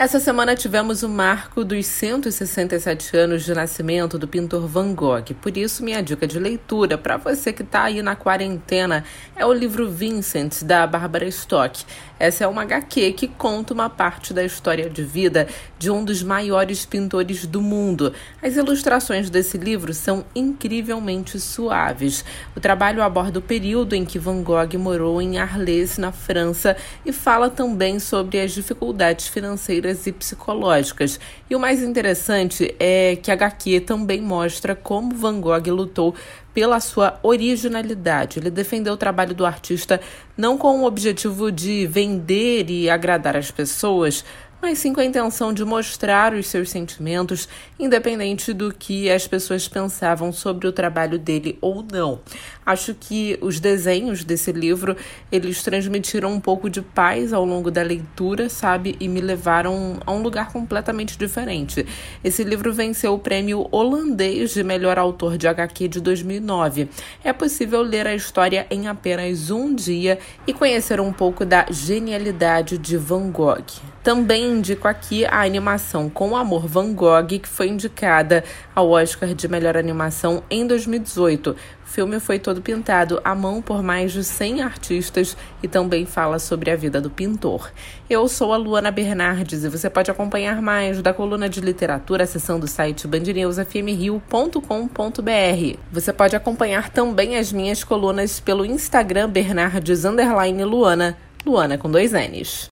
Essa semana tivemos o marco dos 167 anos de nascimento do pintor Van Gogh. Por isso, minha dica de leitura para você que está aí na quarentena é o livro Vincent, da Bárbara Stock. Essa é uma HQ que conta uma parte da história de vida de um dos maiores pintores do mundo. As ilustrações desse livro são incrivelmente suaves. O trabalho aborda o período em que Van Gogh morou em Arles, na França, e fala também sobre as dificuldades financeiras e psicológicas. E o mais interessante é que a HQ também mostra como Van Gogh lutou pela sua originalidade. Ele defendeu o trabalho do artista não com o objetivo de vender e agradar as pessoas, mas sim com a intenção de mostrar os seus sentimentos, independente do que as pessoas pensavam sobre o trabalho dele ou não. Acho que os desenhos desse livro, eles transmitiram um pouco de paz ao longo da leitura, sabe, e me levaram a um lugar completamente diferente. Esse livro venceu o prêmio holandês de melhor autor de HQ de 2009. É possível ler a história em apenas um dia e conhecer um pouco da genialidade de Van Gogh. Também indico aqui a animação Com Amor Van Gogh, que foi indicada ao Oscar de Melhor Animação em 2018. O filme foi todo pintado à mão por mais de 100 artistas e também fala sobre a vida do pintor. Eu sou a Luana Bernardes e você pode acompanhar mais da coluna de literatura acessando o site bandnewsfmrio.com.br. Você pode acompanhar também as minhas colunas pelo Instagram Bernardes Luana, Luana com dois N's.